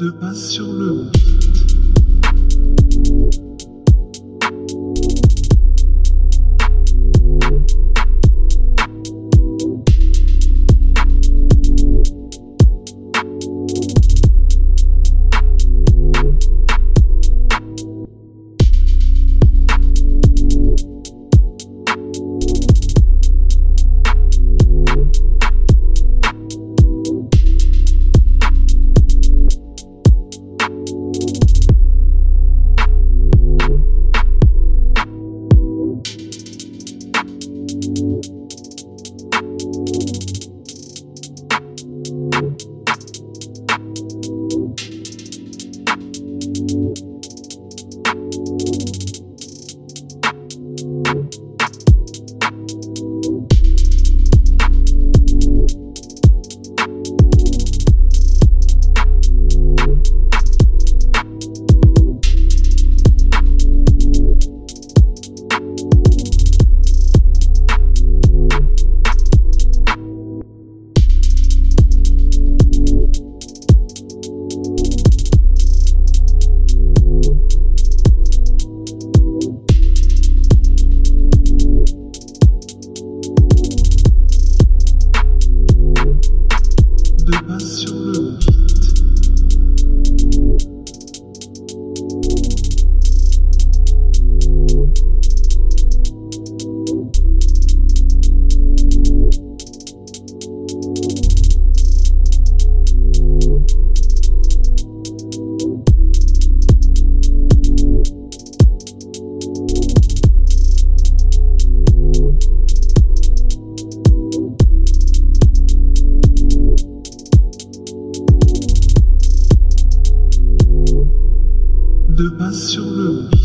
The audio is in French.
de pas sur le beat. you. Ooh. de base sur le rouge.